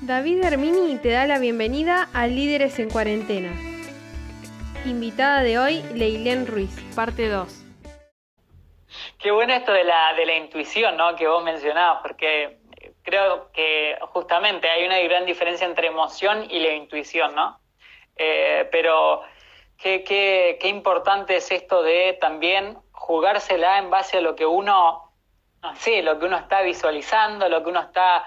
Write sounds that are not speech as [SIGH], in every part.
David Hermini te da la bienvenida a Líderes en Cuarentena. Invitada de hoy, Leilén Ruiz, parte 2. Qué bueno esto de la, de la intuición, ¿no? Que vos mencionabas, porque creo que justamente hay una gran diferencia entre emoción y la intuición, ¿no? Eh, pero qué, qué, qué importante es esto de también jugársela en base a lo que uno, no sé, lo que uno está visualizando, lo que uno está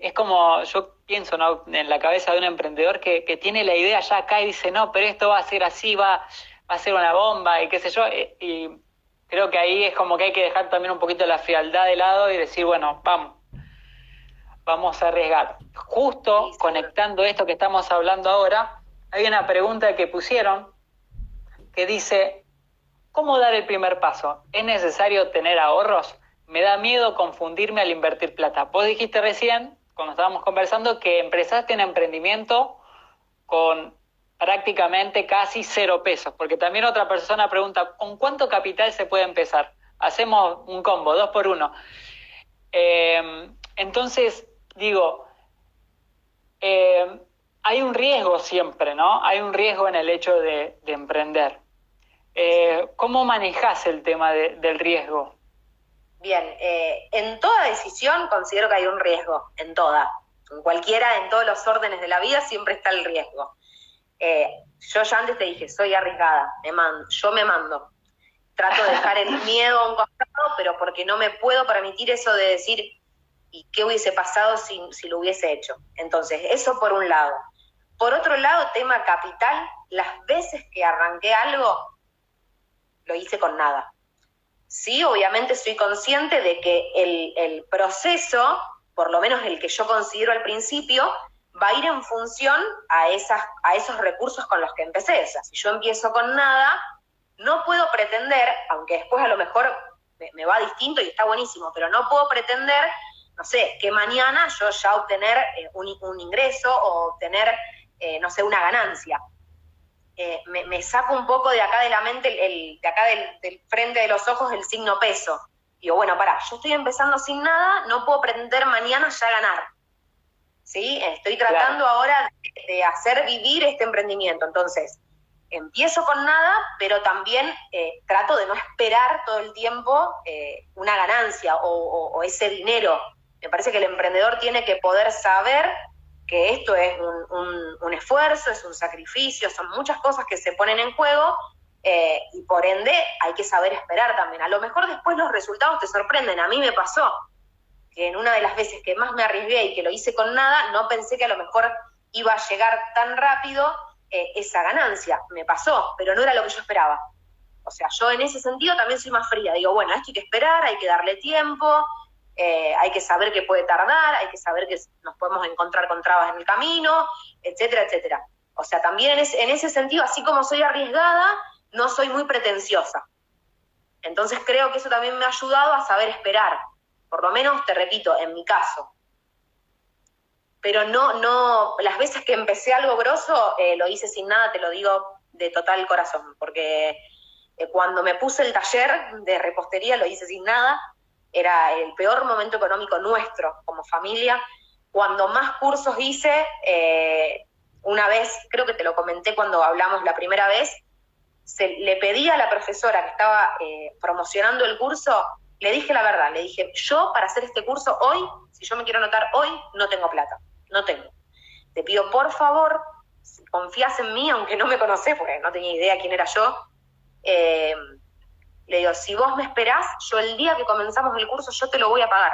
es como, yo pienso ¿no? en la cabeza de un emprendedor que, que, tiene la idea ya acá y dice, no, pero esto va a ser así, va, va a ser una bomba y qué sé yo. Y creo que ahí es como que hay que dejar también un poquito la frialdad de lado y decir, bueno, vamos, vamos a arriesgar. Justo conectando esto que estamos hablando ahora, hay una pregunta que pusieron que dice, ¿cómo dar el primer paso? ¿Es necesario tener ahorros? Me da miedo confundirme al invertir plata. Vos dijiste recién cuando estábamos conversando, que empezaste un emprendimiento con prácticamente casi cero pesos, porque también otra persona pregunta, ¿con cuánto capital se puede empezar? Hacemos un combo, dos por uno. Eh, entonces, digo, eh, hay un riesgo siempre, ¿no? Hay un riesgo en el hecho de, de emprender. Eh, ¿Cómo manejas el tema de, del riesgo? Bien, eh, en toda decisión considero que hay un riesgo, en toda. En cualquiera, en todos los órdenes de la vida siempre está el riesgo. Eh, yo ya antes te dije, soy arriesgada, me mando, yo me mando. Trato de dejar el [LAUGHS] miedo a un costado, pero porque no me puedo permitir eso de decir, ¿y qué hubiese pasado si, si lo hubiese hecho? Entonces, eso por un lado. Por otro lado, tema capital, las veces que arranqué algo, lo hice con nada Sí, obviamente soy consciente de que el, el, proceso, por lo menos el que yo considero al principio, va a ir en función a, esas, a esos recursos con los que empecé. O sea, si yo empiezo con nada, no puedo pretender, aunque después a lo mejor me, va distinto y está buenísimo, pero no puedo pretender, no sé, que mañana yo ya obtener eh, un, un, ingreso o obtener, eh, no sé, una ganancia eh, me, me, saco un poco de acá de la mente, el, de acá del, del, frente de los ojos, el signo peso. Digo, bueno, pará, yo estoy empezando sin nada, no puedo pretender mañana ya ganar. ¿Sí? Estoy tratando claro. ahora de, de, hacer vivir este emprendimiento. Entonces, empiezo con nada, pero también eh, trato de no esperar todo el tiempo eh, una ganancia o, o, o ese dinero. Me parece que el emprendedor tiene que poder saber esto es un, un, esfuerzo, es un sacrificio, son muchas cosas que se ponen en juego eh, y por ende hay que saber esperar también. A lo mejor después los resultados te sorprenden. A mí me pasó que en una de las veces que más me arriesgué y que lo hice con nada, no pensé que a lo mejor iba a llegar tan rápido eh, esa ganancia. Me pasó, pero no era lo que yo esperaba. O sea, yo en ese sentido también soy más fría. Digo, bueno, esto hay que esperar, hay que darle tiempo, eh, hay que saber que puede tardar, hay que saber que nos podemos encontrar con trabas en el camino, etcétera, etcétera. O sea, también ese, en ese sentido, así como soy arriesgada, no soy muy pretenciosa. Entonces creo que eso también me ha ayudado a saber esperar, por lo menos, te repito, en mi caso. Pero no, no, las veces que empecé algo grosso, eh, lo hice sin nada, te lo digo de total corazón, porque eh, cuando me puse el taller de repostería lo hice sin nada, era el peor momento económico nuestro como familia. Cuando más cursos hice, eh, una vez, creo que te lo comenté cuando hablamos la primera vez, se, le pedí a la profesora que estaba eh, promocionando el curso, le dije la verdad, le dije, yo para hacer este curso hoy, si yo me quiero anotar hoy, no tengo plata, no tengo. Te pido por favor, si confías en mí, aunque no me conocés, porque no tenía idea quién era yo, eh, le digo, si vos me esperás, yo el día que comenzamos el curso, yo te lo voy a pagar.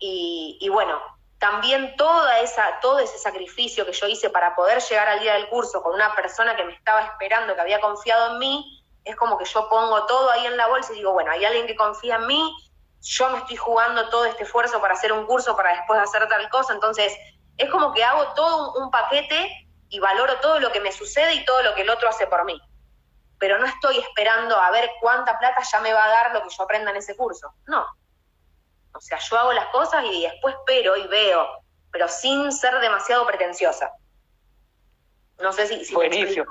Y, bueno, también toda esa, todo ese sacrificio que yo hice para poder llegar al día del curso con una persona que me estaba esperando, que había confiado en mí, es como que yo pongo todo ahí en la bolsa y digo, bueno, hay alguien que confía en mí, yo me estoy jugando todo este esfuerzo para hacer un curso, para después hacer tal cosa, entonces es como que hago todo un paquete y valoro todo lo que me sucede y todo lo que el otro hace por mí pero no estoy esperando a ver cuánta plata ya me va a dar lo que yo aprenda en ese curso. No. O sea, yo hago las cosas y después espero y veo, pero sin ser demasiado pretenciosa. No sé si... si Buenísimo.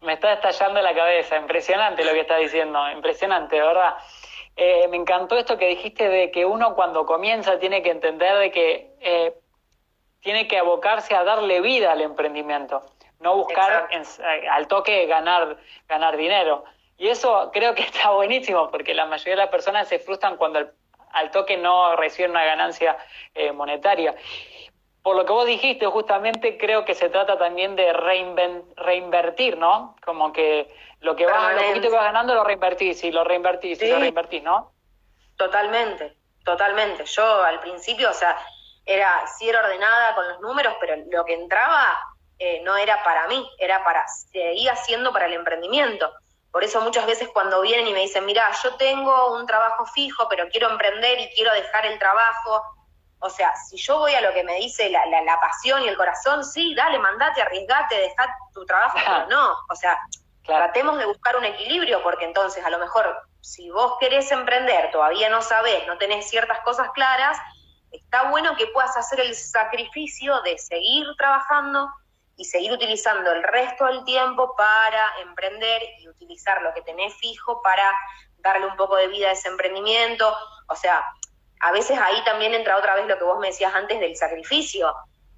Me, me, está estallando la cabeza, impresionante lo que estás diciendo, impresionante, ¿verdad? Eh, me encantó esto que dijiste de que uno cuando comienza tiene que entender de que eh, tiene que abocarse a darle vida al emprendimiento, no buscar eh, al toque ganar, ganar dinero. Y eso creo que [LAUGHS] está buenísimo, porque la mayoría de las personas se frustran cuando al toque no reciben una ganancia eh, monetaria. Por lo que vos dijiste, justamente creo que se trata también de reinvertir, ¿no? Como que lo que vas, lo poquito que vas ganando lo reinvertís y lo reinvertís y lo reinvertís, ¿no? Totalmente, totalmente. Yo al principio, o sea, era, sí era ordenada con los números, pero lo que entraba eh, no era para mí, era para, seguía siendo para el emprendimiento. Por eso muchas veces cuando vienen y me dicen, mira, yo tengo un trabajo fijo, pero quiero emprender y quiero dejar el trabajo. O sea, si yo voy a lo que me dice la, la, pasión y el corazón, sí, dale, mandate, arriesgate, deja tu trabajo, pero no. O sea, tratemos de buscar un equilibrio, porque entonces a lo mejor si vos querés emprender, todavía no sabés, no tenés ciertas cosas claras, está bueno que puedas hacer el sacrificio de seguir trabajando, y seguir utilizando el resto del tiempo para emprender y utilizar lo que tenés fijo para darle un poco de vida a ese emprendimiento. O sea, a veces ahí también entra otra vez lo que vos me decías antes del sacrificio.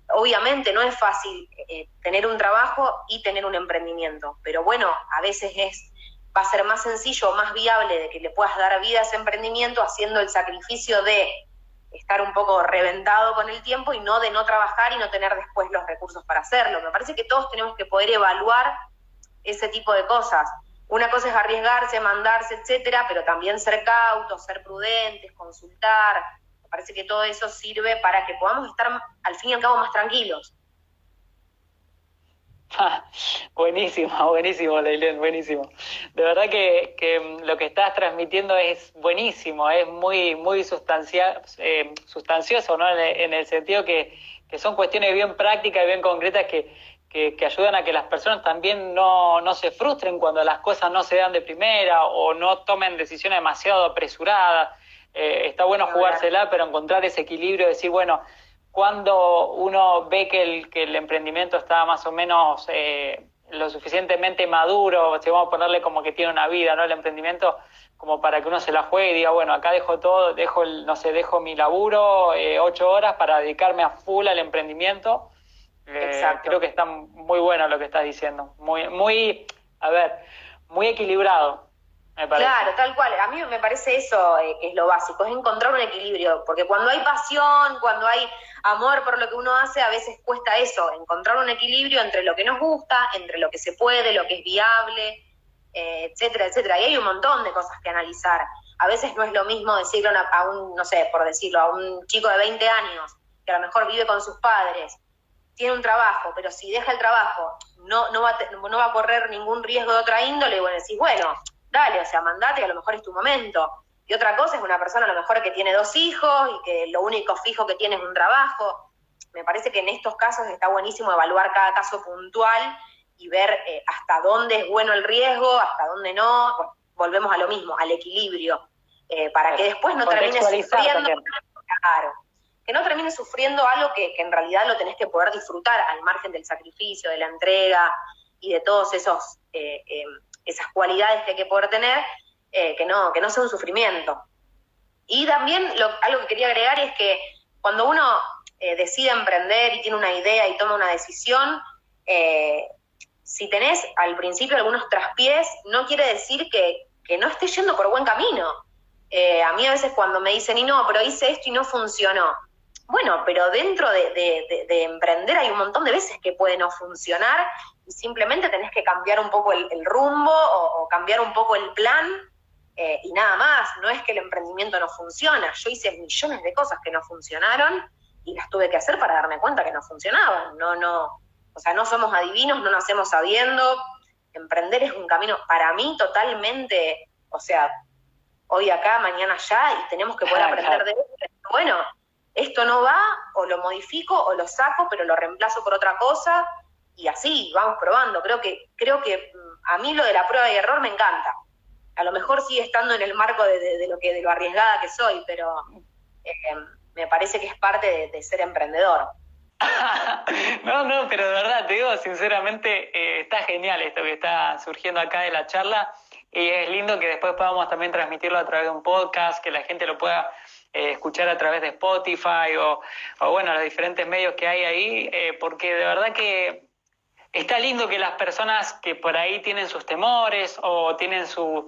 Obviamente no es fácil eh, tener un trabajo y tener un emprendimiento, pero bueno, a veces es va a ser más sencillo más viable de que le puedas dar vida a ese emprendimiento haciendo el sacrificio de estar un poco reventado con el tiempo y no de no trabajar y no tener después los recursos para hacerlo. Me parece que todos tenemos que poder evaluar ese tipo de cosas. Una cosa es arriesgarse, mandarse, etcétera, pero también ser cautos, ser prudentes, consultar. Me parece que todo eso sirve para que podamos estar al fin y al cabo más tranquilos. [LAUGHS] buenísimo, buenísimo, Leilén, buenísimo. De verdad que, lo que estás transmitiendo es buenísimo, es muy, muy sustancia, eh, sustancioso, ¿no? En, el sentido que, son cuestiones bien prácticas y bien concretas que, que, ayudan a que las personas también no, no se frustren cuando las cosas no se dan de primera o no tomen decisiones demasiado apresuradas. Eh, está bueno jugársela, pero encontrar ese equilibrio, decir, bueno, cuando uno ve que el, que el emprendimiento está más o menos eh, lo suficientemente maduro, si vamos a ponerle como que tiene una vida, ¿no? El emprendimiento como para que uno se la juegue y diga, bueno, acá dejo todo, dejo el, no sé, dejo mi laburo eh, ocho horas para dedicarme a full al emprendimiento. Eh, creo que está muy bueno lo que estás diciendo. Muy, muy, a ver, muy equilibrado. Claro, tal cual. A mí me parece eso eh, que es lo básico, es encontrar un equilibrio, porque cuando hay pasión, cuando hay amor por lo que uno hace, a veces cuesta eso, encontrar un equilibrio entre lo que nos gusta, entre lo que se puede, lo que es viable, eh, etcétera, etcétera. Y hay un montón de cosas que analizar. A veces no es lo mismo decirlo a un, no sé, por decirlo, a un chico de 20 años, que a lo mejor vive con sus padres, tiene un trabajo, pero si deja el trabajo, no, no, va, no va a correr ningún riesgo de otra índole, y bueno, decís, bueno, dale, o sea, mandate, a lo mejor es tu momento. Y otra cosa es una persona a lo mejor que tiene dos hijos y que lo único fijo que tiene es un trabajo. Me parece que en estos casos está buenísimo evaluar cada caso puntual y ver eh, hasta dónde es bueno el riesgo, hasta dónde no. volvemos a lo mismo, al equilibrio, eh, para que después no termine sufriendo. Claro, que no termine sufriendo algo que, que en realidad lo tenés que poder disfrutar al margen del sacrificio, de la entrega y de todos esos eh, esas cualidades que hay que poder tener, eh, que, no, que no sea un sufrimiento. Y también lo, algo que quería agregar es que cuando uno eh, decide emprender y tiene una idea y toma una decisión, eh, si tenés al principio algunos traspiés, no quiere decir que, no estés yendo por buen camino. a mí a veces cuando me dicen, y no, pero hice esto y no funcionó. Bueno, pero dentro de, emprender hay un montón de veces que puede no funcionar y simplemente tenés que cambiar un poco el, rumbo o, cambiar un poco el plan eh, y nada más. No es que el emprendimiento no funciona. Yo hice millones de cosas que no funcionaron y las tuve que hacer para darme cuenta que no funcionaban. No, no, o sea, no somos adivinos, no nacemos sabiendo. Emprender es un camino para mí totalmente, o sea, hoy acá, mañana allá y tenemos que poder aprender de esto. Bueno, esto no va, o lo modifico, o lo saco, pero lo reemplazo por otra cosa y así vamos probando. Creo que, creo que mm, a mí lo de la prueba y error me encanta. A lo mejor sigue estando en el marco de, lo que de lo arriesgada que soy, pero eh, me parece que es parte de, ser emprendedor. [LAUGHS] no, no, pero de verdad, te digo sinceramente, eh, está genial esto que está surgiendo acá de la charla y es lindo que después podamos también transmitirlo a través de un podcast, que la gente lo pueda eh, escuchar a través de Spotify o, bueno, los diferentes medios que hay ahí, eh, porque de verdad que está lindo que las personas que por ahí tienen sus temores o tienen sus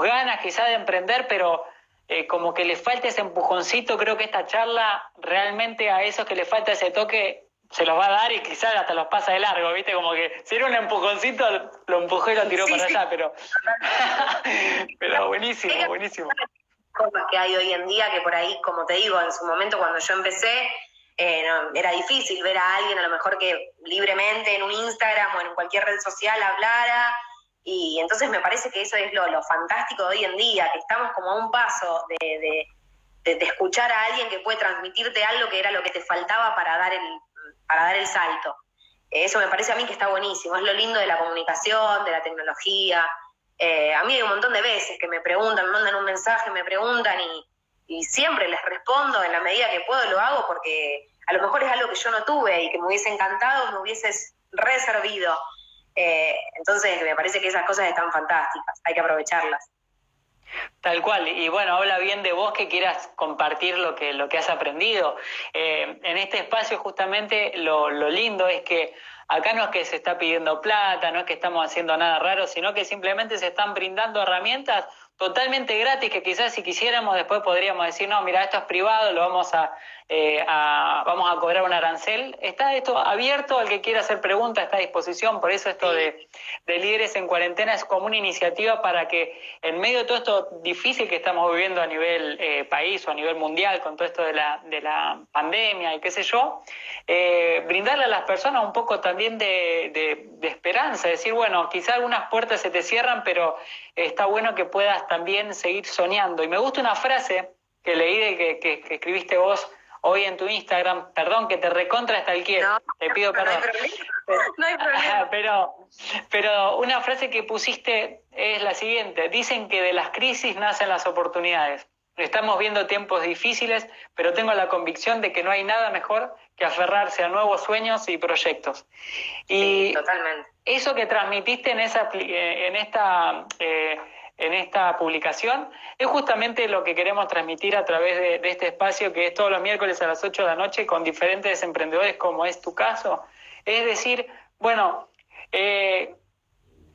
ganas quizá de emprender, pero eh, como que les falta ese empujoncito, creo que esta charla realmente a esos que les falta ese toque se los va a dar y quizás hasta los pasa de largo, ¿viste? Como que si era un empujoncito, lo empujó y lo tiró para allá, [LAUGHS] pero... pero buenísimo, buenísimo. Cosas que hay hoy en día que por ahí, como te digo, en su momento cuando yo empecé, eh, era difícil ver a alguien a lo mejor que libremente en un Instagram o en cualquier red social hablara y entonces me parece que eso es lo, fantástico de hoy en día, que estamos como a un paso de, escuchar a alguien que puede transmitirte algo que era lo que te faltaba para dar el, para dar el salto. Eso me parece a mí que está buenísimo, es lo lindo de la comunicación, de la tecnología. Eh, a mí hay un montón de veces que me preguntan, me mandan un mensaje, me preguntan y, siempre les respondo en la medida que puedo, lo hago porque a lo mejor es algo que yo no tuve y que me hubiese encantado, me hubieses reservido. Eh, entonces, me parece que esas cosas están fantásticas, hay que aprovecharlas. Tal cual, y bueno, habla bien de vos que quieras compartir lo que, lo que has aprendido. Eh, en este espacio justamente lo, lo lindo es que acá no es que se está pidiendo plata, no es que estamos haciendo nada raro, sino que simplemente se están brindando herramientas totalmente gratis que quizás si quisiéramos después podríamos decir, no, mira, esto es privado, lo vamos a, eh, vamos a cobrar un arancel. Está esto abierto, al que quiera hacer preguntas está a disposición, por eso esto de, líderes en cuarentena es como una iniciativa para que en medio de todo esto difícil que estamos viviendo a nivel eh, país o a nivel mundial con todo esto de la, de la pandemia y qué sé yo, eh, brindarle a las personas un poco también de, de, de esperanza, decir, bueno, quizá algunas puertas se te cierran, pero está bueno que puedas también seguir soñando. Y me gusta una frase que leí de que, que, escribiste vos hoy en tu Instagram, perdón que te recontra hasta el quiero, te pido perdón. No hay [LAUGHS] problema. Pero, pero una frase que pusiste es la siguiente, dicen que de las crisis nacen las oportunidades. Estamos viendo tiempos difíciles, pero tengo la convicción de que no hay nada mejor que aferrarse a nuevos sueños y proyectos. Y totalmente. Eso que transmitiste en, esa, eh, en, esta, eh, en esta publicación. Es justamente lo que queremos transmitir a través de, este espacio que es todos los miércoles a las 8 de la noche con diferentes emprendedores como es tu caso. Es decir, bueno, eh,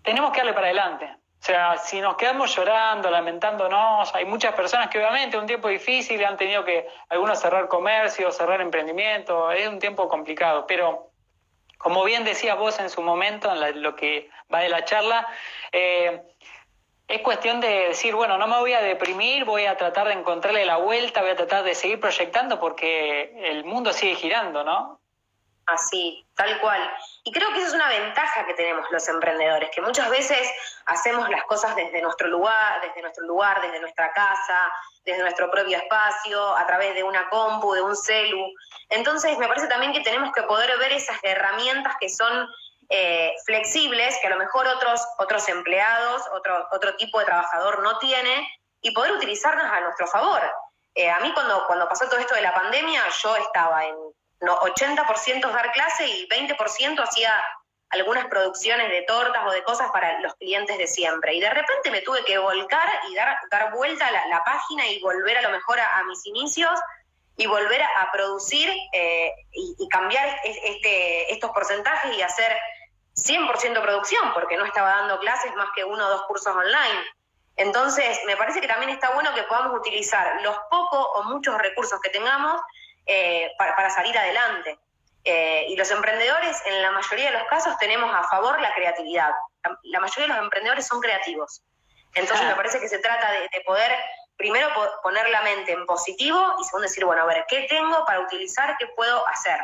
tenemos que darle para adelante. O sea, si nos quedamos llorando, lamentándonos, hay muchas personas que obviamente un tiempo difícil han tenido que algunos cerrar comercio, cerrar emprendimiento, es un tiempo complicado, pero como bien decías vos en su momento, en lo que va de la charla, eh, es cuestión de decir, bueno, no me voy a deprimir, voy a tratar de encontrarle la vuelta, voy a tratar de seguir proyectando porque el mundo sigue girando, ¿no? Así, tal cual. Y creo que esa es una ventaja que tenemos los emprendedores, que muchas veces hacemos las cosas desde nuestro lugar, desde nuestro lugar, desde nuestra casa, desde nuestro propio espacio, a través de una compu, de un celu. Entonces, me parece también que tenemos que poder ver esas herramientas que son eh, flexibles, que a lo mejor otros, otros empleados, otro, otro tipo de trabajador no tiene, y poder utilizarlas a nuestro favor. Eh, a mí cuando, cuando pasó todo esto de la pandemia, yo estaba en no, 80% dar clase y 20% hacía algunas producciones de tortas o de cosas para los clientes de siempre. Y de repente me tuve que volcar y dar, dar vuelta a la, página y volver a lo mejor a, mis inicios y volver a, producir eh, y, cambiar este, estos porcentajes y hacer 100% producción, porque no estaba dando clases más que uno o dos cursos online. Entonces, me parece que también está bueno que podamos utilizar los pocos o muchos recursos que tengamos eh, para, salir adelante. Eh, y los emprendedores, en la mayoría de los casos, tenemos a favor la creatividad. La, mayoría de los emprendedores son creativos. Entonces me parece que se trata de, poder, primero, poner la mente en positivo y segundo, decir, bueno, a ver, ¿qué tengo para utilizar? ¿Qué puedo hacer?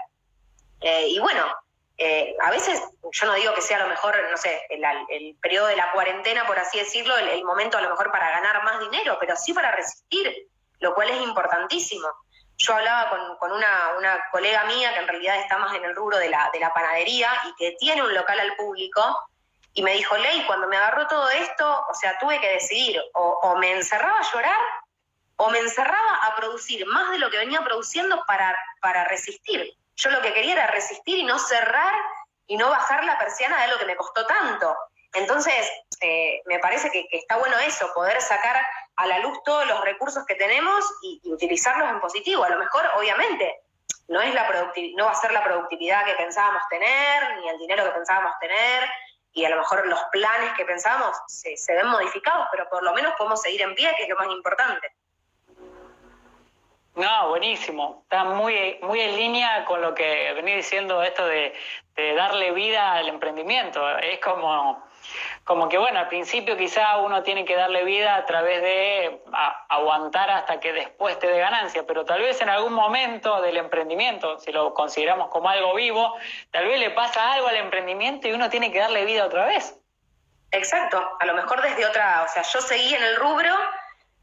Eh, y bueno, a veces, yo no digo que sea a lo mejor, no sé, el, periodo de la cuarentena, por así decirlo, el, momento a lo mejor para ganar más dinero, pero sí para resistir, lo cual es importantísimo yo hablaba con, una, colega mía que en realidad está más en el rubro de la, de la panadería y que tiene un local al público, y me dijo, Ley, cuando me agarró todo esto, o sea, tuve que decidir, o, me encerraba a llorar, o me encerraba a producir más de lo que venía produciendo para resistir. Yo lo que quería era resistir y no cerrar y no bajar la persiana de lo que me costó tanto. Entonces, eh, me parece que, está bueno eso, poder sacar a la luz todos los recursos que tenemos y, utilizarlos en positivo. A lo mejor, obviamente, no, es la no va a ser la productividad que pensábamos tener, ni el dinero que pensábamos tener, y a lo mejor los planes que pensábamos se, se ven modificados, pero por lo menos podemos seguir en pie, que es lo más importante. No, buenísimo. Está muy, muy en línea con lo que venía diciendo esto de, darle vida al emprendimiento. Es como como que bueno, al principio quizá uno tiene que darle vida a través de aguantar hasta que después te dé ganancia, pero tal vez en algún momento del emprendimiento, si lo consideramos como algo vivo, tal vez le pasa algo al emprendimiento y uno tiene que darle vida otra vez. Exacto, a lo mejor desde otra, o sea, yo seguí en el rubro,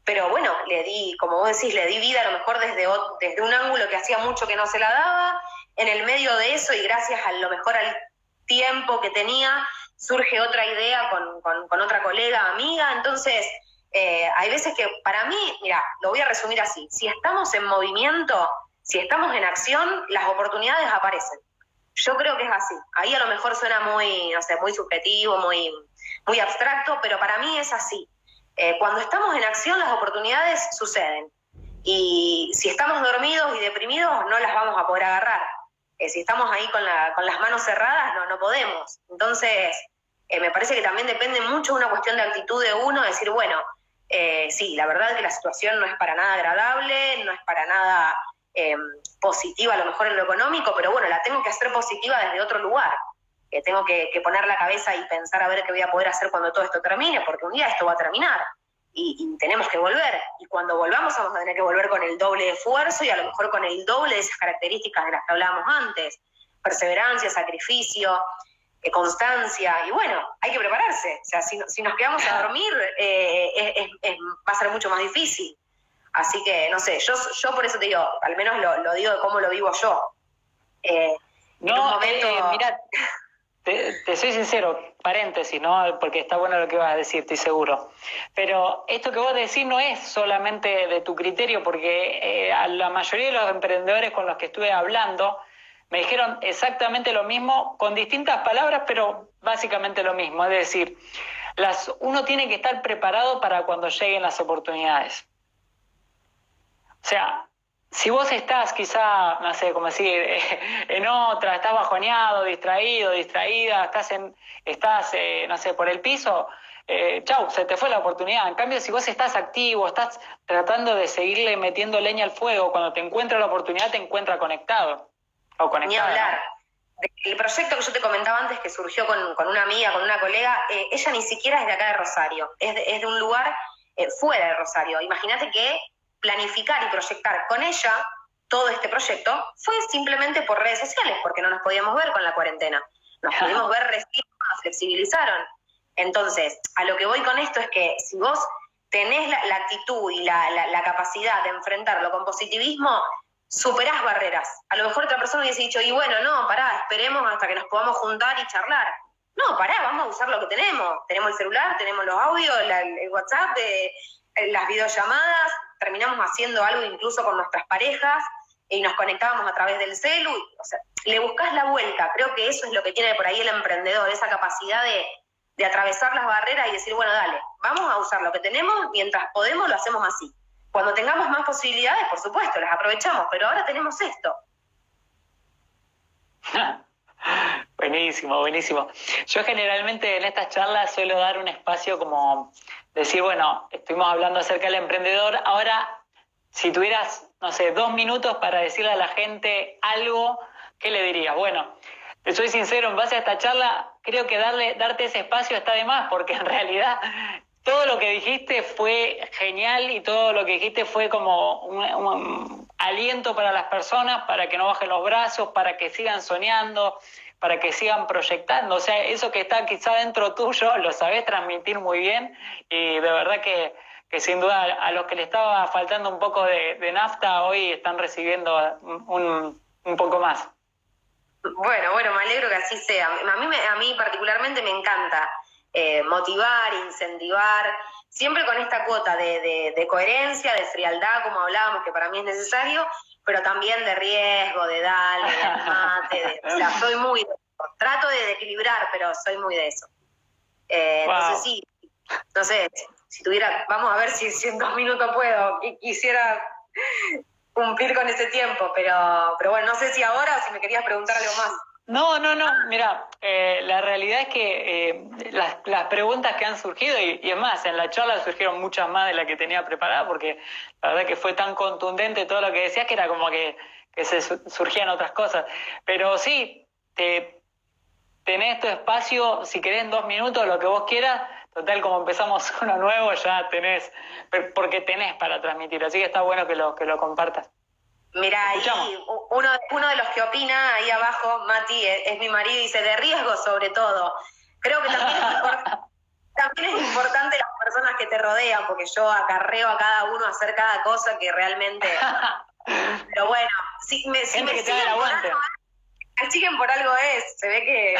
pero bueno, le di, como vos decís, le di vida a lo mejor desde, desde un ángulo que hacía mucho que no se la daba, en el medio de eso y gracias a lo mejor al tiempo que tenía, surge otra idea con, otra colega, amiga, entonces eh, hay veces que para mí, mira, lo voy a resumir así, si estamos en movimiento, si estamos en acción, las oportunidades aparecen. Yo creo que es así. Ahí a lo mejor suena muy, no sé, muy subjetivo, muy, muy abstracto, pero para mí es así. Eh, cuando estamos en acción, las oportunidades suceden. Y si estamos dormidos y deprimidos, no las vamos a poder agarrar. Eh, si estamos ahí con, con las manos cerradas, no, no podemos. Entonces, eh, me parece que también depende mucho de una cuestión de actitud de uno, decir, bueno, sí, la verdad es que la situación no es para nada agradable, no es para nada em, positiva a lo mejor en lo económico, pero bueno, la tengo que hacer positiva desde otro lugar. Que tengo que, poner la cabeza y pensar a ver qué voy a poder hacer cuando todo esto termine, porque un día esto va a terminar y, y, tenemos que volver. Y cuando volvamos vamos a tener que volver con el doble de esfuerzo y a lo mejor con el doble de esas características de las que hablábamos antes. Perseverancia, sacrificio, eh, constancia, y bueno, hay que prepararse. O sea, si, si nos quedamos a dormir, eh, va a ser mucho más difícil. Así que, no sé, yo, yo por eso te digo, al menos lo, digo de cómo lo vivo yo. Eh, no, mira, te, soy sincero, paréntesis, ¿no? Porque está bueno lo que vas a decir, estoy seguro. Pero esto que vos decís no es solamente de tu criterio, porque a la mayoría de los emprendedores con los que estuve hablando, me dijeron exactamente lo mismo, con distintas palabras, pero básicamente lo mismo. Es decir, uno tiene que estar preparado para cuando lleguen las oportunidades. O sea, si vos estás quizá, no sé cómo decir, [LAUGHS] en otra, estás bajoneado, distraído, distraída, estás, en, estás eh, no sé, por el piso, eh, chau, se te fue la oportunidad. En cambio, si vos estás activo, estás tratando de seguirle metiendo leña al fuego, cuando te encuentra la oportunidad, te encuentra conectado. Ni hablar. El proyecto que yo te comentaba antes, que surgió con, una amiga, con una colega, eh, ella ni siquiera es de acá de Rosario, es de, un lugar eh, fuera de Rosario. Imagínate que planificar y proyectar con ella todo este proyecto fue simplemente por redes sociales, porque no nos podíamos ver con la cuarentena. Nos pudimos ver recién nos flexibilizaron. Entonces, a lo que voy con esto es que si vos tenés la, actitud y la, la, capacidad de enfrentarlo con positivismo, superás barreras. A lo mejor otra persona hubiese dicho, y bueno, no, pará, esperemos hasta que nos podamos juntar y charlar. No, pará, vamos a usar lo que tenemos. Tenemos el celular, tenemos los audios, el WhatsApp, eh, las videollamadas, terminamos haciendo algo incluso con nuestras parejas y nos conectábamos a través del celu. O sea, le buscas la vuelta. Creo que eso es lo que tiene por ahí el emprendedor, esa capacidad de, de atravesar las barreras y decir, bueno, dale, vamos a usar lo que tenemos, mientras podemos lo hacemos así. Cuando tengamos más posibilidades, por supuesto, las aprovechamos, pero ahora tenemos esto. [LAUGHS] buenísimo, buenísimo. Yo generalmente en estas charlas suelo dar un espacio como decir, bueno, estuvimos hablando acerca del emprendedor, ahora si tuvieras, no sé, dos minutos para decirle a la gente algo, ¿qué le dirías? Bueno, te soy sincero, en base a esta charla, creo que darle, darte ese espacio está de más, porque en realidad todo lo que dijiste fue genial y todo lo que dijiste fue como un, aliento para las personas, para que no bajen los brazos, para que sigan soñando, para que sigan proyectando. O sea, eso que está quizá dentro tuyo lo sabes transmitir muy bien y de verdad que, sin duda a los que le estaba faltando un poco de, nafta hoy están recibiendo un, un poco más. Bueno, bueno, me alegro que así sea. A mí, a mí particularmente me encanta eh, motivar, incentivar, siempre con esta cuota de, coherencia, de frialdad, como hablábamos, que para mí es necesario, pero también de riesgo, de darle, de mate, o sea, soy muy de eso. Trato de equilibrar, pero soy muy de eso. Eh, Entonces sí, entonces, si tuviera, vamos a ver si, en dos minutos puedo, y quisiera cumplir con ese tiempo, pero, pero bueno, no sé si ahora o si me querías preguntar algo más. No, no, no, mira, eh, la realidad es que eh, las, las, preguntas que han surgido, y, y, es más, en la charla surgieron muchas más de las que tenía preparada, porque la verdad que fue tan contundente todo lo que decías que era como que, que se surgían otras cosas. Pero sí, te, tenés tu espacio, si querés en dos minutos, lo que vos quieras, total como empezamos [LAUGHS] uno nuevo, ya tenés, porque tenés para transmitir, así que está bueno que lo, que lo compartas. Mira, ahí uno, uno de los que opina ahí abajo, Mati, es, mi marido, dice de riesgo sobre todo. Creo que [LAUGHS] también es, importante las personas que te rodean, porque yo acarreo a cada uno a hacer cada cosa que realmente... [LAUGHS] Pero bueno, si me, si me siguen, por algo, siguen por algo es, se ve que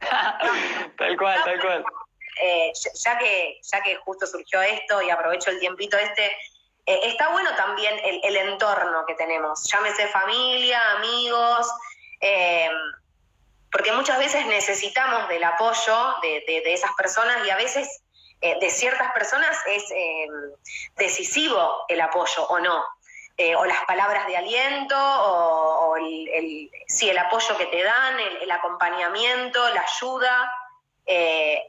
[LAUGHS] tal cual, tal cual. Eh, ya, que, ya que justo surgió esto y aprovecho el tiempito este, eh, está bueno también el, entorno que tenemos, llámese familia, amigos, eh, porque muchas veces necesitamos del apoyo de, esas personas y a veces eh, de ciertas personas es decisivo el apoyo o no. o las palabras de aliento, o, el, sí, el apoyo que te dan, el, acompañamiento, la ayuda.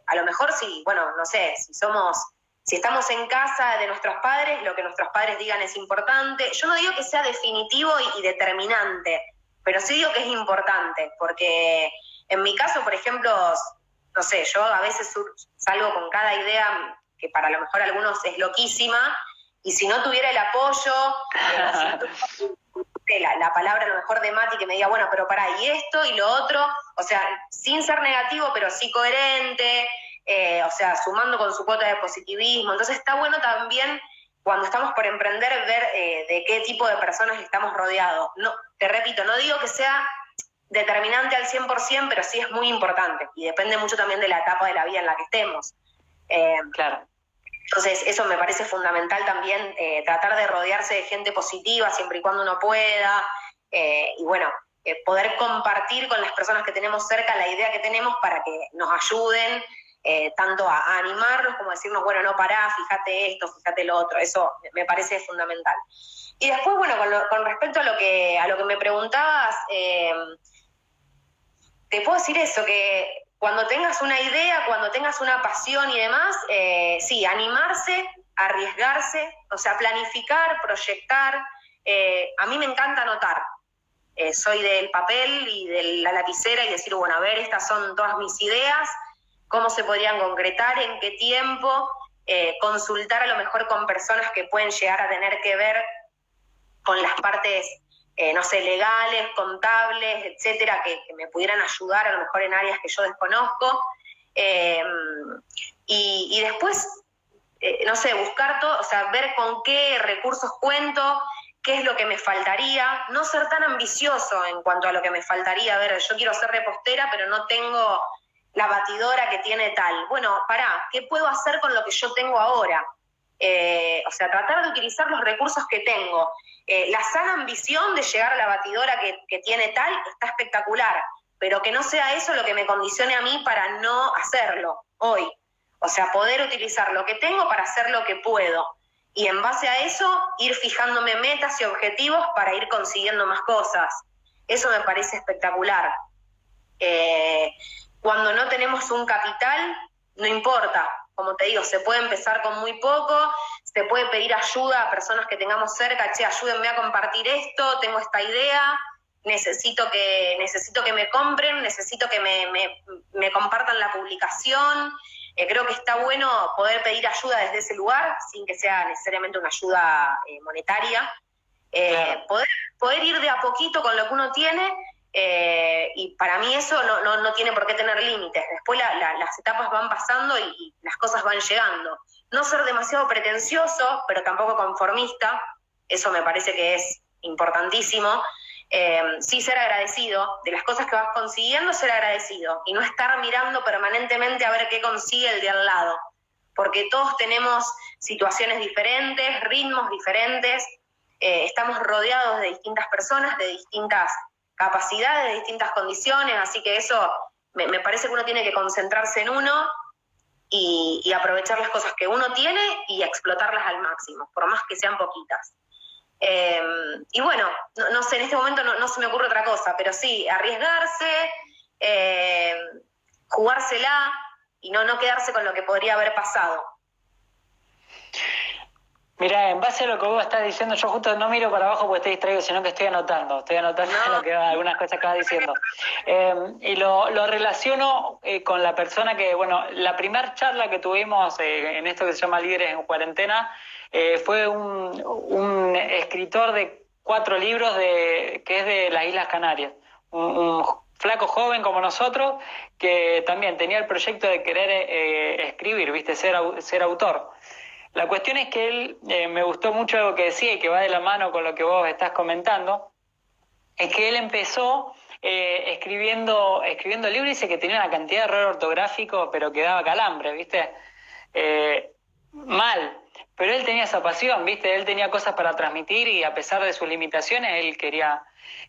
a lo mejor sí, bueno, no sé, si somos si estamos en casa de nuestros padres, lo que nuestros padres digan es importante. Yo no digo que sea definitivo y, determinante, pero sí digo que es importante, porque en mi caso, por ejemplo, no sé, yo a veces salgo con cada idea que para lo mejor algunos es loquísima, y si no tuviera el apoyo, eh, [LAUGHS] la, la, palabra a lo mejor de Mati que me diga, bueno, pero para, y esto y lo otro, o sea, sin ser negativo, pero sí coherente, eh, o sea, sumando con su cuota de positivismo. Entonces está bueno también cuando estamos por emprender ver eh, de qué tipo de personas estamos rodeados. No, te repito, no digo que sea determinante al 100%, pero sí es muy importante y depende mucho también de la etapa de la vida en la que estemos. Eh, claro. Entonces, eso me parece fundamental también, tratar de rodearse de gente positiva siempre y cuando uno pueda. y bueno, poder compartir con las personas que tenemos cerca la idea que tenemos para que nos ayuden eh, tanto a, animarlos como a decirnos, bueno, no pará, fíjate esto, fíjate lo otro, eso me parece fundamental. Y después, bueno, con, respecto a lo que, a lo que me preguntabas, eh, te puedo decir eso, que cuando tengas una idea, cuando tengas una pasión y demás, eh, sí, animarse, arriesgarse, o sea, planificar, proyectar. a mí me encanta anotar. soy del papel y de la lapicera y decir, bueno, a ver, estas son todas mis ideas cómo se podrían concretar, en qué tiempo, eh, consultar a lo mejor con personas que pueden llegar a tener que ver con las partes, eh, no sé, legales, contables, etcétera, que, me pudieran ayudar a lo mejor en áreas que yo desconozco. Eh, y, después, no sé, buscar todo, o sea, ver con qué recursos cuento, qué es lo que me faltaría, no ser tan ambicioso en cuanto a lo que me faltaría. A ver, yo quiero ser repostera, pero no tengo la batidora que tiene tal. Bueno, pará, ¿qué puedo hacer con lo que yo tengo ahora? Eh, o sea, tratar de utilizar los recursos que tengo. Eh, la sana ambición de llegar a la batidora que, tiene tal está espectacular, pero que no sea eso lo que me condicione a mí para no hacerlo hoy. O sea, poder utilizar lo que tengo para hacer lo que puedo. Y en base a eso, ir fijándome metas y objetivos para ir consiguiendo más cosas. Eso me parece espectacular. Eh, cuando no tenemos un capital, no importa. Como te digo, se puede empezar con muy poco, se puede pedir ayuda a personas que tengamos cerca, che, ayúdenme a compartir esto, tengo esta idea, necesito que, necesito que me compren, necesito que me, compartan la publicación. Eh, creo que está bueno poder pedir ayuda desde ese lugar, sin que sea necesariamente una ayuda eh, monetaria. Eh, poder, poder ir de a poquito con lo que uno tiene eh, y para mí eso no, no, no, tiene por qué tener límites. Después las etapas van pasando y, las cosas van llegando. No ser demasiado pretencioso, pero tampoco conformista, eso me parece que es importantísimo. Eh, sí ser agradecido de las cosas que vas consiguiendo, ser agradecido y no estar mirando permanentemente a ver qué consigue el de al lado, porque todos tenemos situaciones diferentes, ritmos diferentes, eh, estamos rodeados de distintas personas, de distintas capacidades, de distintas condiciones, así que eso me, parece que uno tiene que concentrarse en uno y, aprovechar las cosas que uno tiene y explotarlas al máximo, por más que sean poquitas. Em, y bueno, no, sé, en este momento no, se me ocurre otra cosa, pero sí, arriesgarse, em, jugársela y no, no quedarse con lo que podría haber pasado. Mira, en base a lo que vos estás diciendo, yo justo no miro para abajo porque estoy distraído, sino que estoy anotando, estoy anotando [LAUGHS] lo que, algunas cosas que vas diciendo. Eh, y lo, relaciono eh, con la persona que, bueno, la primera charla que tuvimos eh, en esto que se llama Líderes en Cuarentena fue un, escritor de cuatro libros de, que es de las Islas Canarias, un, flaco joven como nosotros que también tenía el proyecto de querer escribir, viste, ser, ser autor. La cuestión es que él, eh, me gustó mucho lo que decía y que va de la mano con lo que vos estás comentando, es que él empezó eh, escribiendo, escribiendo libros y dice que tenía una cantidad de error ortográfico, pero que daba calambre, ¿viste? Eh, mal. Pero él tenía esa pasión, ¿viste? Él tenía cosas para transmitir y a pesar de sus limitaciones, él quería,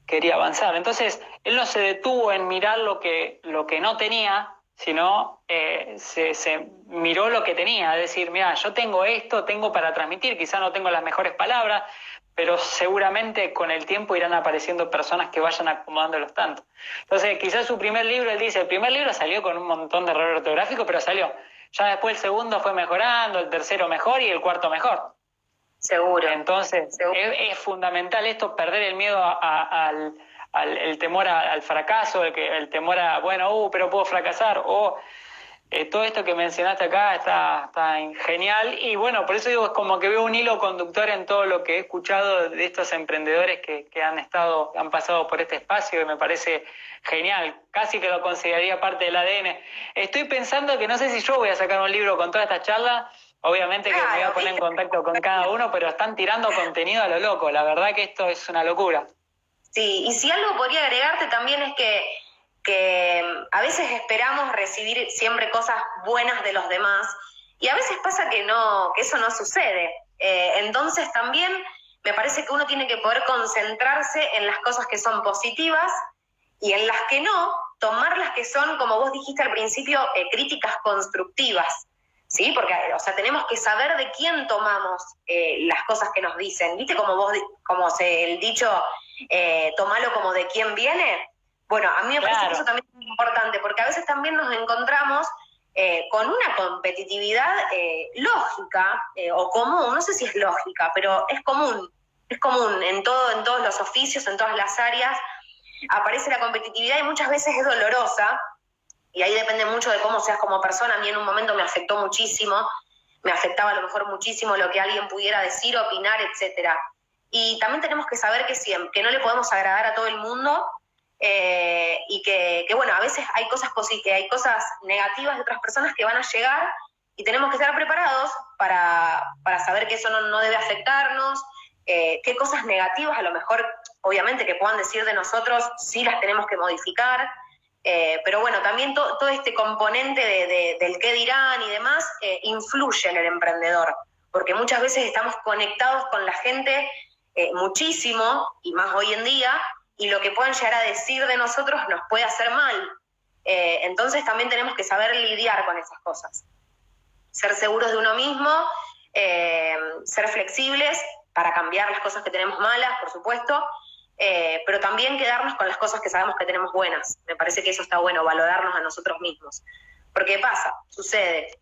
quería avanzar. Entonces, él no se detuvo en mirar lo que, lo que no tenía, sino eh, se, miró lo que tenía, es decir, mira, yo tengo esto, tengo para transmitir, quizá no tengo las mejores palabras, pero seguramente con el tiempo irán apareciendo personas que vayan acomodándolos tanto. Entonces, quizás su primer libro, él dice, el primer libro salió con un montón de error ortográfico, pero salió. Ya después el segundo fue mejorando, el tercero mejor y el cuarto mejor. Seguro. Entonces, Es, fundamental esto, perder el miedo al el temor al fracaso, el, que, el temor a, bueno, uh, pero puedo fracasar, o eh, todo esto que mencionaste acá está, está genial y bueno, por eso digo, es como que veo un hilo conductor en todo lo que he escuchado de estos emprendedores que, que han estado, han pasado por este espacio y me parece genial, casi que lo consideraría parte del ADN. Estoy pensando que no sé si yo voy a sacar un libro con toda esta charla, Obviamente que me voy a poner en contacto con cada uno, pero están tirando contenido a lo loco. La verdad que esto es una locura. Sí, y si algo podría agregarte también es que, que a veces esperamos recibir siempre cosas buenas de los demás y a veces pasa que no, que eso no sucede. Eh, entonces también me parece que uno tiene que poder concentrarse en las cosas que son positivas y en las que no, tomar las que son, como vos dijiste al principio, eh, críticas constructivas. ¿Sí? Porque, o sea, tenemos que saber de quién tomamos eh, las cosas que nos dicen. ¿Viste como vos, como se, el dicho, eh, tomarlo como de quién viene. Bueno, a mí me parece que eso también es importante, porque a veces también nos encontramos eh, con una competitividad eh, lógica eh, o común, no sé si es lógica, pero es común, es común en, todo, en todos los oficios, en todas las áreas, aparece la competitividad y muchas veces es dolorosa, y ahí depende mucho de cómo seas como persona, a mí en un momento me afectó muchísimo, me afectaba a lo mejor muchísimo lo que alguien pudiera decir, opinar, etcétera. Y también tenemos que saber que, siempre, que no le podemos agradar a todo el mundo eh, y que, bueno, a veces hay cosas, hay cosas negativas de otras personas que van a llegar y tenemos que estar preparados para, saber que eso no, debe afectarnos, eh, qué cosas negativas a lo mejor, obviamente, que puedan decir de nosotros, sí las tenemos que modificar. Eh, pero bueno, también todo este componente del qué dirán y demás influye en el emprendedor, porque muchas veces estamos conectados con la gente eh, muchísimo, y más hoy en día, y lo que puedan llegar a decir de nosotros nos puede hacer mal. Eh, entonces también tenemos que saber lidiar con esas cosas. Ser seguros de uno mismo, eh, ser flexibles para cambiar las cosas que tenemos malas, por supuesto, pero también quedarnos con las cosas que sabemos que tenemos buenas. Me parece que eso está bueno, valorarnos a nosotros mismos. Porque pasa, sucede,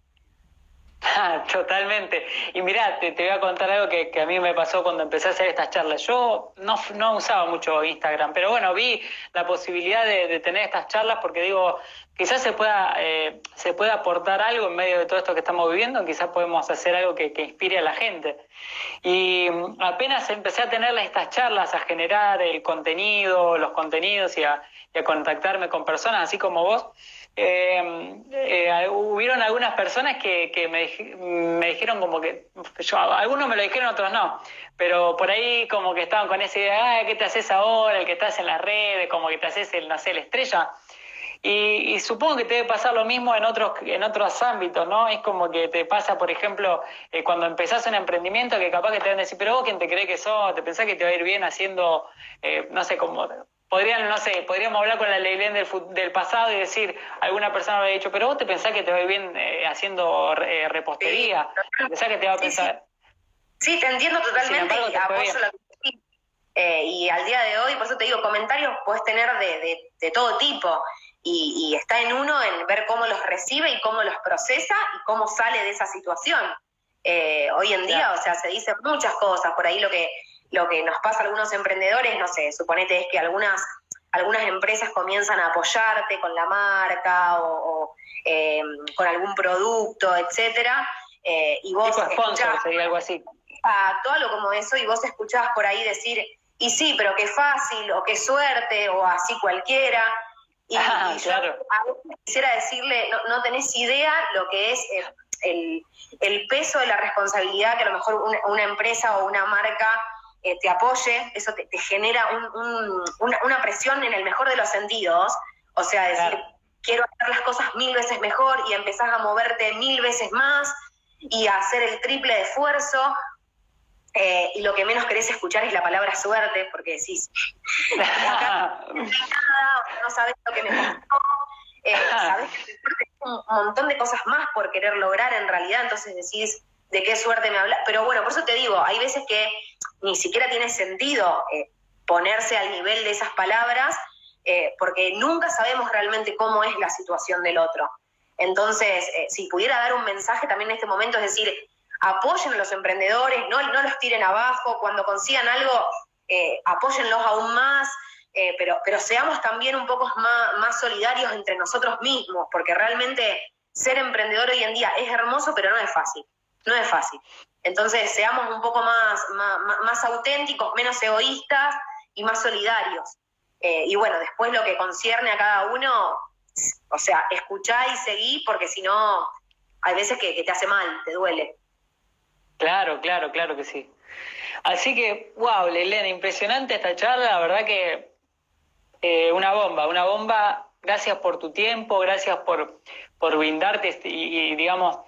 Ah, [LAUGHS] totalmente. Y mira, te, voy a contar algo que, a mí me pasó cuando empecé a hacer estas charlas. Yo no, no usaba mucho Instagram, pero bueno, vi la posibilidad de, tener estas charlas porque digo, quizás se pueda, eh, se pueda aportar algo en medio de todo esto que estamos viviendo, quizás podemos hacer algo que, inspire a la gente. Y mm, apenas empecé a tener estas charlas, a generar el contenido, los contenidos y a, y a contactarme con personas así como vos, eh, eh, hubieron algunas personas que, que me, me, dijeron como que, yo, algunos me lo dijeron, otros no, pero por ahí como que estaban con esa idea, ¿qué te haces ahora? El que estás en las redes, como que te haces el, no sé, la estrella. Y, supongo que te debe pasar lo mismo en otros, en otros ámbitos, ¿no? Es como que te pasa, por ejemplo, eh, cuando empezás un emprendimiento que capaz que te van a decir, pero vos quién te cree que sos, te pensás que te va a ir bien haciendo, no sé, como podrían, no sé, podríamos hablar con la ley del, del pasado y decir, alguna persona habría dicho, pero vos te pensás que te va bien eh, haciendo eh, repostería, pensás que te va a pensar... Sí, te entiendo totalmente y apoyo la eh, y al día de hoy, por eso te digo, comentarios puedes tener de, de, todo tipo. Y, está en uno en ver cómo los recibe y cómo los procesa y cómo sale de esa situación. hoy en día, o sea, se dicen muchas cosas, por ahí lo que lo que nos pasa a algunos emprendedores, no sé, suponete es que algunas, algunas empresas comienzan a apoyarte con la marca o, eh, con algún producto, etcétera, eh, y vos escuchás, sería algo así. todo algo como eso, y vos escuchás por ahí decir, y sí, pero qué fácil, o qué suerte, o así cualquiera. Y, ah, yo quisiera decirle, no, no, tenés idea lo que es el, el, peso de la responsabilidad que a lo mejor una, una empresa o una marca eh, te apoye, eso te, genera una, presión en el mejor de los sentidos, o sea, decir, quiero hacer las cosas mil veces mejor y empezás a moverte mil veces más y a hacer el triple de esfuerzo. Eh, y lo que menos querés escuchar es la palabra suerte, porque decís, [LAUGHS] acá no, no sabes lo que me costó, eh, sabes que un montón de cosas más por querer lograr en realidad, entonces decís, de qué suerte me habla. Pero bueno, por eso te digo, hay veces que ni siquiera tiene sentido eh, ponerse al nivel de esas palabras, eh, porque nunca sabemos realmente cómo es la situación del otro. Entonces, eh, si pudiera dar un mensaje también en este momento, es decir, apoyen a los emprendedores, no, no los tiren abajo, cuando consigan algo, apóyenlos aún más, pero, pero seamos también un poco más, más solidarios entre nosotros mismos, porque realmente ser emprendedor hoy en día es hermoso, pero no es fácil no es fácil. Entonces, seamos un poco más, más, auténticos, menos egoístas y más solidarios. Eh, y bueno, después lo que concierne a cada uno, o sea, escuchá y seguí, porque si no, hay veces que, te hace mal, te duele. Claro, claro, claro que sí. Así que, wow, Lelena, impresionante esta charla, la verdad que eh, una bomba, una bomba. Gracias por tu tiempo, gracias por, por brindarte este, y digamos,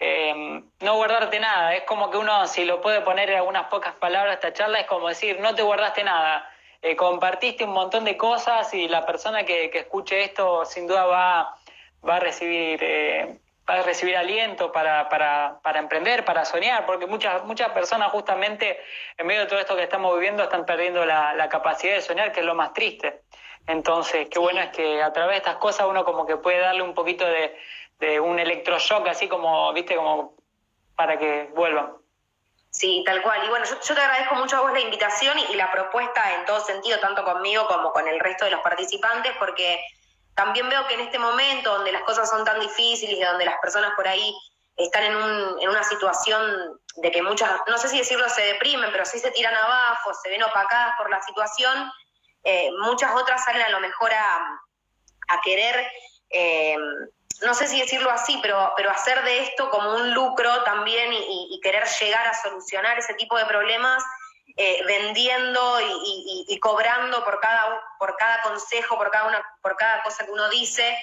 eh, no guardarte nada. Es como que uno, si lo puede poner en algunas pocas palabras esta charla, es como decir, no te guardaste nada. Eh, compartiste un montón de cosas y la persona que, escuche esto sin duda va, va a recibir eh, va a recibir aliento para, para, para, emprender, para soñar, porque muchas, muchas personas justamente en medio de todo esto que estamos viviendo están perdiendo la, la capacidad de soñar, que es lo más triste. Entonces, qué bueno es que a través de estas cosas uno como que puede darle un poquito de, de un electroshock, así como, viste, como para que vuelvan. Sí, tal cual. Y bueno, yo, te agradezco mucho a vos la invitación y, la propuesta en todo sentido, tanto conmigo como con el resto de los participantes, porque también veo que en este momento donde las cosas son tan difíciles y donde las personas por ahí están en, un, en una situación de que muchas, no sé si decirlo, se deprimen, pero sí se tiran abajo, se ven opacadas por la situación, eh, muchas otras salen a lo mejor a, a querer eh, no sé si decirlo así, pero, pero hacer de esto como un lucro también y, querer llegar a solucionar ese tipo de problemas, eh, vendiendo y, cobrando por cada, por cada consejo, por cada, una, por cada cosa que uno dice.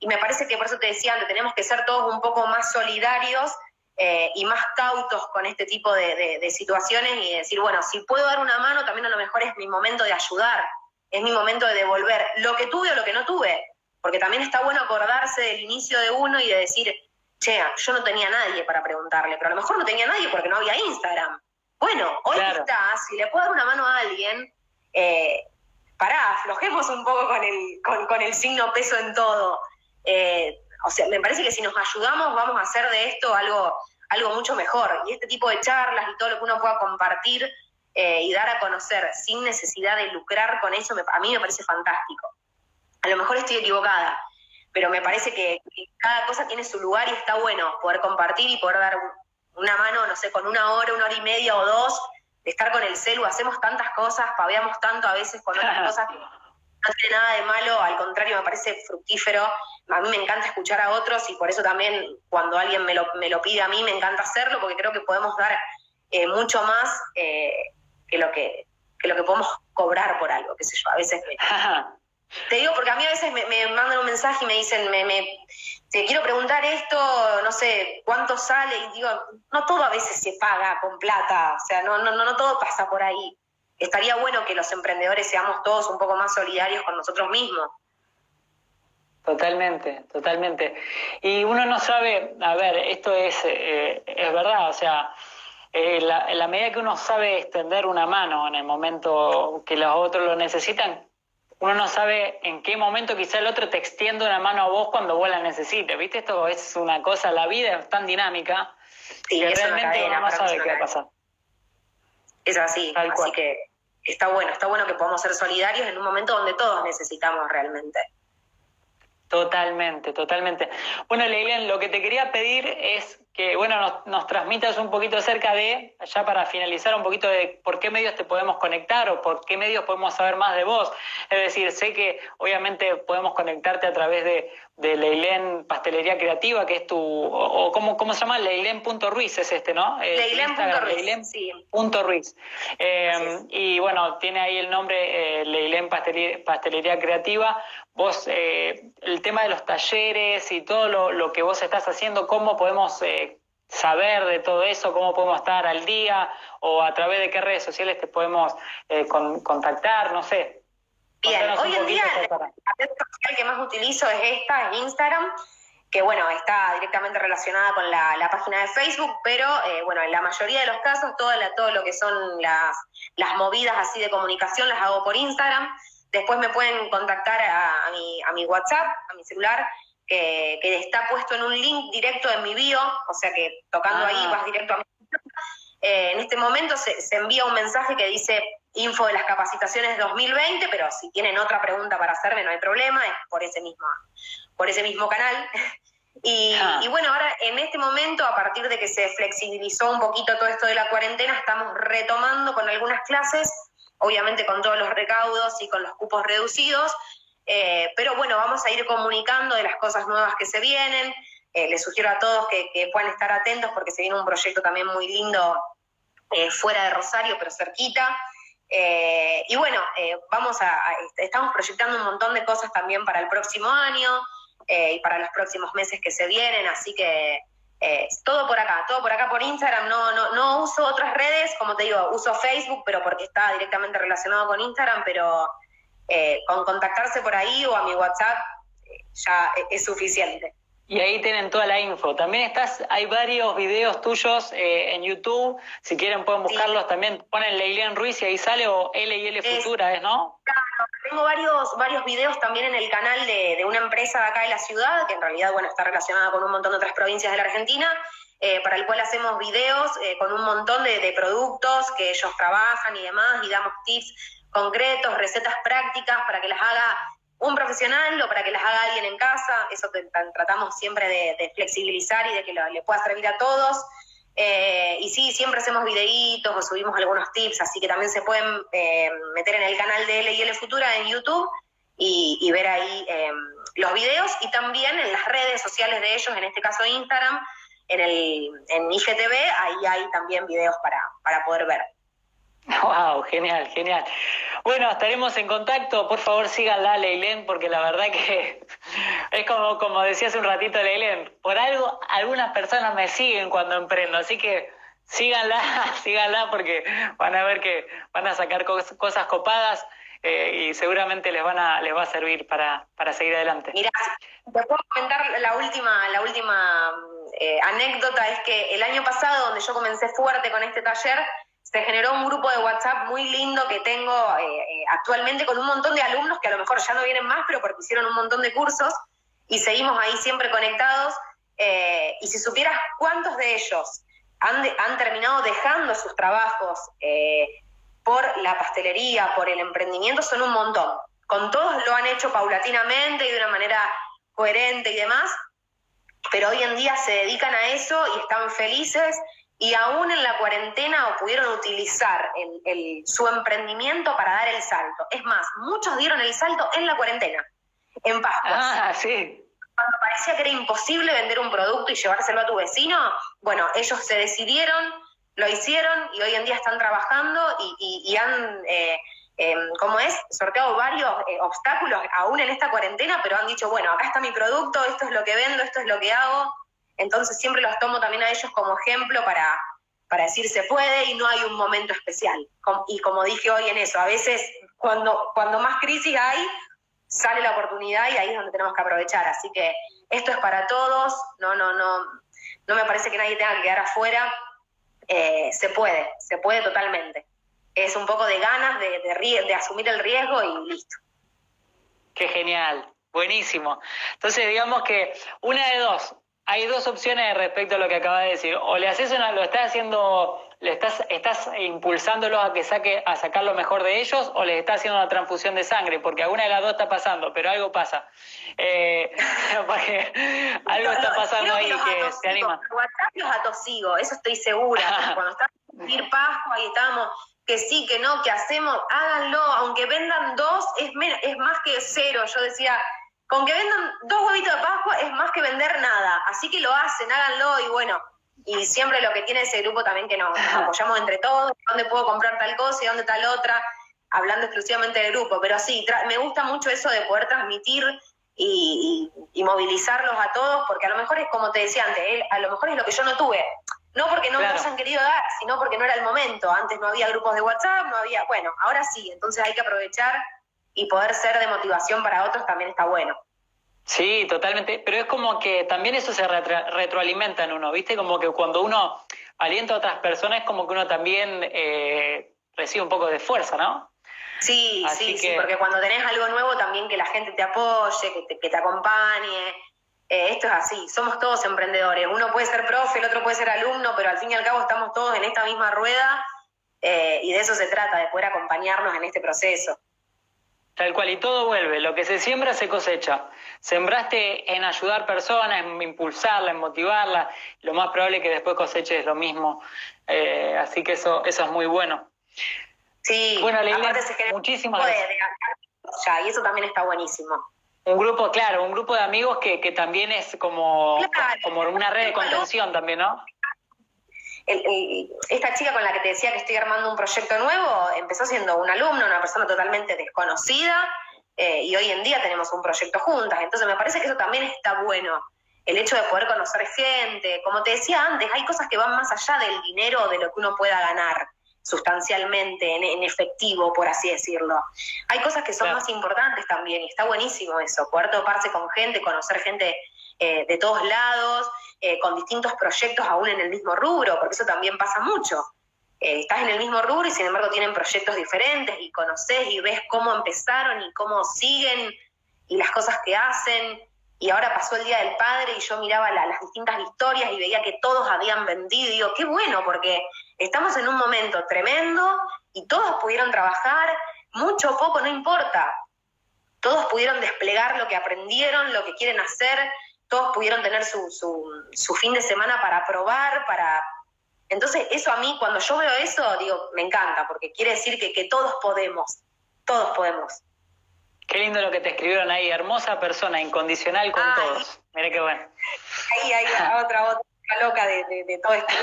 Y me parece que por eso te decía que tenemos que ser todos un poco más solidarios eh, y más cautos con este tipo de, de situaciones y decir, bueno, si puedo dar una mano, también a lo mejor es mi momento de ayudar, es mi momento de devolver lo que tuve o lo que no tuve porque también está bueno acordarse del inicio de uno y de decir, che, yo no tenía nadie para preguntarle, pero a lo mejor no tenía nadie porque no había Instagram. Bueno, hoy está, si le puedo dar una mano a alguien, eh, pará, aflojemos un poco con el, con, el signo peso en todo. Eh, o sea, me parece que si nos ayudamos vamos a hacer de esto algo, algo mucho mejor. Y este tipo de charlas y todo lo que uno pueda compartir eh, y dar a conocer sin necesidad de lucrar con eso, a mí me parece fantástico. A lo mejor estoy equivocada, pero me parece que, cada cosa tiene su lugar y está bueno poder compartir y poder dar una mano, no sé, con una hora, una hora y media o dos, de estar con el celu, hacemos tantas cosas, paveamos tanto a veces con otras cosas que no tiene nada de malo, al contrario, me parece fructífero. A mí me encanta escuchar a otros y por eso también cuando alguien me lo, me lo pide a mí, me encanta hacerlo porque creo que podemos dar eh, mucho más eh, que, lo que, que lo que podemos cobrar por algo, qué sé yo. A veces me, [LAUGHS] Te digo porque a mí a veces me, mandan un mensaje y me dicen, me, me, te quiero preguntar esto, no sé, cuánto sale, y digo, no todo a veces se paga con plata, o sea, no, no, no, todo pasa por ahí. estaría bueno que los emprendedores seamos todos un poco más solidarios con nosotros mismos. Totalmente, totalmente. Y uno no sabe, a ver, esto es, eh, es verdad, o sea, eh, la, la medida que uno sabe extender una mano en el momento que los otros lo necesitan, uno no sabe en qué momento quizá el otro te extiende una mano a vos cuando vos la necesites. ¿Viste? Esto es una cosa, la vida es tan dinámica que realmente uno no sabe qué va a pasar. Es así, así que está bueno, está bueno que podamos ser solidarios en un momento donde todos necesitamos realmente. Totalmente, totalmente. Bueno, Leilén, lo que te quería pedir es que, bueno, nos, nos, transmitas un poquito acerca de, ya para finalizar, un poquito de por qué medios te podemos conectar o por qué medios podemos saber más de vos. Es decir, sé que obviamente podemos conectarte a través de, de Leilén Pastelería Creativa, que es tu, o, cómo, cómo se llama, leilén.ruiz es este, ¿no? Leilén.ruiz, sí. Ruiz. Eh, y bueno, tiene ahí el nombre eh, Leilén Pastelería, Creativa. Vos, eh, el tema de los talleres y todo lo, lo que vos estás haciendo, ¿cómo podemos eh, saber de todo eso, cómo podemos estar al día o a través de qué redes sociales te podemos eh, con, contactar, no sé. Bien, hoy en día la red social que más utilizo es esta, es Instagram, que bueno, está directamente relacionada con la, página de Facebook, pero eh, bueno, en la mayoría de los casos todo, todo lo que son las, las movidas así de comunicación las hago por Instagram. Después me pueden contactar a, mi, a mi WhatsApp, a mi celular, que, está puesto en un link directo en mi bio, o sea que tocando ahí ah. vas directo a mi eh, en este momento se, envía un mensaje que dice info de las capacitaciones 2020, pero si tienen otra pregunta para hacerme no hay problema, es por ese mismo, por ese mismo canal. [LAUGHS] Y, ah. y, bueno, ahora en este momento, a partir de que se flexibilizó un poquito todo esto de la cuarentena, estamos retomando con algunas clases, obviamente con todos los recaudos y con los cupos reducidos, eh, pero bueno, vamos a ir comunicando de las cosas nuevas que se vienen. Eh, les sugiero a todos que, puedan estar atentos porque se viene un proyecto también muy lindo eh, fuera de Rosario, pero cerquita. y bueno, vamos a, estamos proyectando un montón de cosas también para el próximo año y para los próximos meses que se vienen, así que todo por acá, todo por acá por Instagram. No, no, no uso otras redes, como te digo, uso Facebook, pero porque está directamente relacionado con Instagram, pero eh, con contactarse por ahí o a mi WhatsApp eh, ya es suficiente. Y ahí tienen toda la info. También estás, hay varios videos tuyos eh, en YouTube. Si quieren pueden buscarlos también. Ponen Leilian Ruiz y ahí sale o L y L Futura, ¿es, no? Claro, tengo varios, varios videos también en el canal de, una empresa de acá de la ciudad, que en realidad bueno está relacionada con un montón de otras provincias de la Argentina, para el cual hacemos videos con un montón de, de productos que ellos trabajan y demás, y damos tips concretos, recetas prácticas para que las haga un profesional o para que las haga alguien en casa. Eso tratamos siempre de, flexibilizar y de que le pueda servir a todos. Eh, y sí, siempre hacemos videitos o subimos algunos tips, así que también se pueden eh, meter en el canal de L Futura en YouTube y, ver ahí em, los videos y también en las redes sociales de ellos, en este caso Instagram, en, el, en IGTV, ahí hay también videos para, para poder ver. Wow, genial, genial. Bueno, estaremos en contacto. Por favor, síganla, Leilén, porque la verdad que [LAUGHS] es como, como decía hace un ratito Leilén, por algo algunas personas me siguen cuando emprendo, así que síganla, [LAUGHS] síganla porque van a ver que van a sacar cosas copadas eh, y seguramente les van a les va a servir para, para seguir adelante. Mira, te puedo comentar la última la última eh, anécdota es que el año pasado donde yo comencé fuerte con este taller se generó un grupo de WhatsApp muy lindo que tengo eh, eh, actualmente con un montón de alumnos que a lo mejor ya no vienen más, pero porque hicieron un montón de cursos y seguimos ahí siempre conectados. Eh, y si supieras cuántos de ellos han, han terminado dejando sus trabajos por la pastelería, por el emprendimiento, son un montón. Con todos lo han hecho paulatinamente y de una manera coherente y demás, pero hoy en día se dedican a eso y están felices y aún en la cuarentena pudieron utilizar su emprendimiento para dar el salto. Es más, muchos dieron el salto en la cuarentena, en Pascua. Ah, sí. Cuando parecía que era imposible vender un producto y llevárselo a tu vecino, bueno, ellos se decidieron, lo hicieron y hoy en día están trabajando y, han, eh, em, ¿cómo es?, sorteado varios eh, obstáculos aún en esta cuarentena, pero han dicho, bueno, acá está mi producto, esto es lo que vendo, esto es lo que hago, entonces siempre los tomo también a ellos como ejemplo para, para decir se puede y no hay un momento especial. Y como dije hoy en eso, a veces cuando, cuando más crisis hay, sale la oportunidad y ahí es donde tenemos que aprovechar. Así que esto es para todos, no, no, no, no me parece que nadie tenga que quedar afuera. Eh, se puede, se puede totalmente. Es un poco de ganas de, de, de asumir el riesgo y listo. Qué genial, buenísimo. Entonces, digamos que una de dos, hay dos opciones respecto a lo que acaba de decir. O le haces una, lo estás haciendo, le estás, estás impulsándolo a que saque, a sacar lo mejor de ellos, o les estás haciendo una transfusión de sangre, porque alguna de las dos está pasando, pero algo pasa. Eh, [LAUGHS] algo está pasando ahí que, se anima. WhatsApp los atosigo, eso estoy segura. [LAUGHS] Cuando ir Pascua y estábamos que sí, que no, que hacemos, háganlo, aunque vendan dos, es, es más que cero. Yo decía, con que vendan dos huevitos de Pascua es más que vender nada. Así que lo hacen, háganlo y bueno, y siempre lo que tiene ese grupo también que nos, apoyamos entre todos, dónde puedo comprar tal cosa y dónde tal otra, hablando exclusivamente del grupo. Pero sí, me gusta mucho eso de poder transmitir y, movilizarlos a todos, porque a lo mejor es como te decía antes, a lo mejor es lo que yo no tuve. No porque no nos han querido dar, sino porque no era el momento. Antes no había grupos de WhatsApp, no había. Bueno, ahora sí, entonces hay que aprovechar y poder ser de motivación para otros también está bueno. Sí, totalmente, pero es como que también eso se retroalimenta en uno, ¿viste? Como que cuando uno alienta a otras personas es como que uno también eh, recibe un poco de fuerza, ¿no? Sí, sí, sí, porque cuando tenés algo nuevo también que la gente te apoye, que te, que te acompañe, eh, esto es así, somos todos emprendedores, uno puede ser profe, el otro puede ser alumno, pero al fin y al cabo estamos todos en esta misma rueda eh, y de eso se trata, de poder acompañarnos en este proceso. Tal cual, y todo vuelve. Lo que se siembra se cosecha. Sembraste en ayudar personas, en impulsarla, en motivarla. Lo más probable es que después coseches lo mismo. Eh, así que eso, eso es muy bueno. Sí, bueno, muchísimas gracias. Ya, y eso también está buenísimo. Un grupo, claro, un grupo de amigos que, que también es como, como una red de contención también, ¿no? Esta chica con la que te decía que estoy armando un proyecto nuevo empezó siendo una alumna, una persona totalmente desconocida, eh, y hoy en día tenemos un proyecto juntas. Entonces me parece que eso también está bueno. El hecho de poder conocer gente, como te decía antes, hay cosas que van más allá del dinero de lo que uno pueda ganar sustancialmente, en, efectivo, por así decirlo. Hay cosas que son más importantes también, y está buenísimo eso, poder toparse con gente, conocer gente eh, de todos lados, eh, con distintos proyectos aún en el mismo rubro, porque eso también pasa mucho. Eh, estás en el mismo rubro y sin embargo tienen proyectos diferentes y conoces y ves cómo empezaron y cómo siguen y las cosas que hacen. Y ahora pasó el Día del Padre y yo miraba las distintas historias y veía que todos habían vendido. Y digo, qué bueno, porque estamos en un momento tremendo y todos pudieron trabajar, mucho o poco, no importa. Todos pudieron desplegar lo que aprendieron, lo que quieren hacer, todos pudieron tener su, su, fin de semana para probar, para... Entonces, eso a mí, cuando yo veo eso, digo, me encanta, porque quiere decir que, que todos podemos, todos podemos. Qué lindo lo que te escribieron ahí, hermosa persona, incondicional con todos. Mira qué bueno. Ahí hay [LAUGHS] otra, otra loca de, de, todo esto.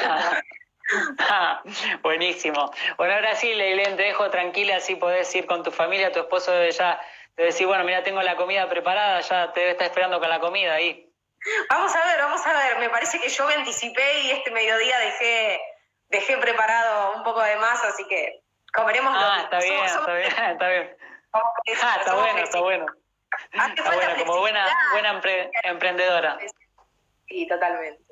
[LAUGHS] buenísimo. Bueno, ahora sí, Leilén, te dejo tranquila, así podés ir con tu familia, tu esposo debe ya debe decir, bueno, mira, tengo la comida preparada, ya te debe estar esperando con la comida ahí. Vamos a ver, vamos a ver. Me parece que yo me anticipé y este mediodía dejé, dejé preparado un poco de más, así que comeremos ah, está bien, está bien, está bien. Ah, está bueno, está bueno. Está bueno, como buena, buena emprendedora. Sí, totalmente.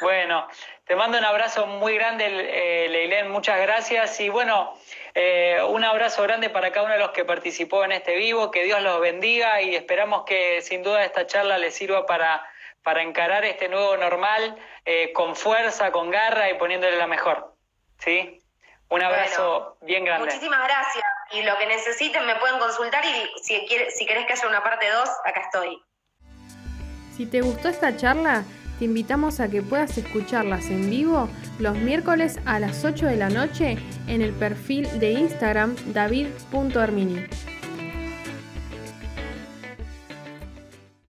Bueno, te mando un abrazo muy grande, eh, Leilén, muchas gracias. Y bueno, eh, un abrazo grande para cada uno de los que participó en este vivo, que Dios los bendiga y esperamos que sin duda esta charla les sirva para, para encarar este nuevo normal eh, con fuerza, con garra y poniéndole la mejor. ¿Sí? Un abrazo bien grande. Muchísimas gracias. Y lo que necesiten me pueden consultar y si, si querés que haya una parte 2, acá estoy. Si te gustó esta charla, te invitamos a que puedas escucharlas en vivo los miércoles a las 8 de la noche en el perfil de Instagram david.armini.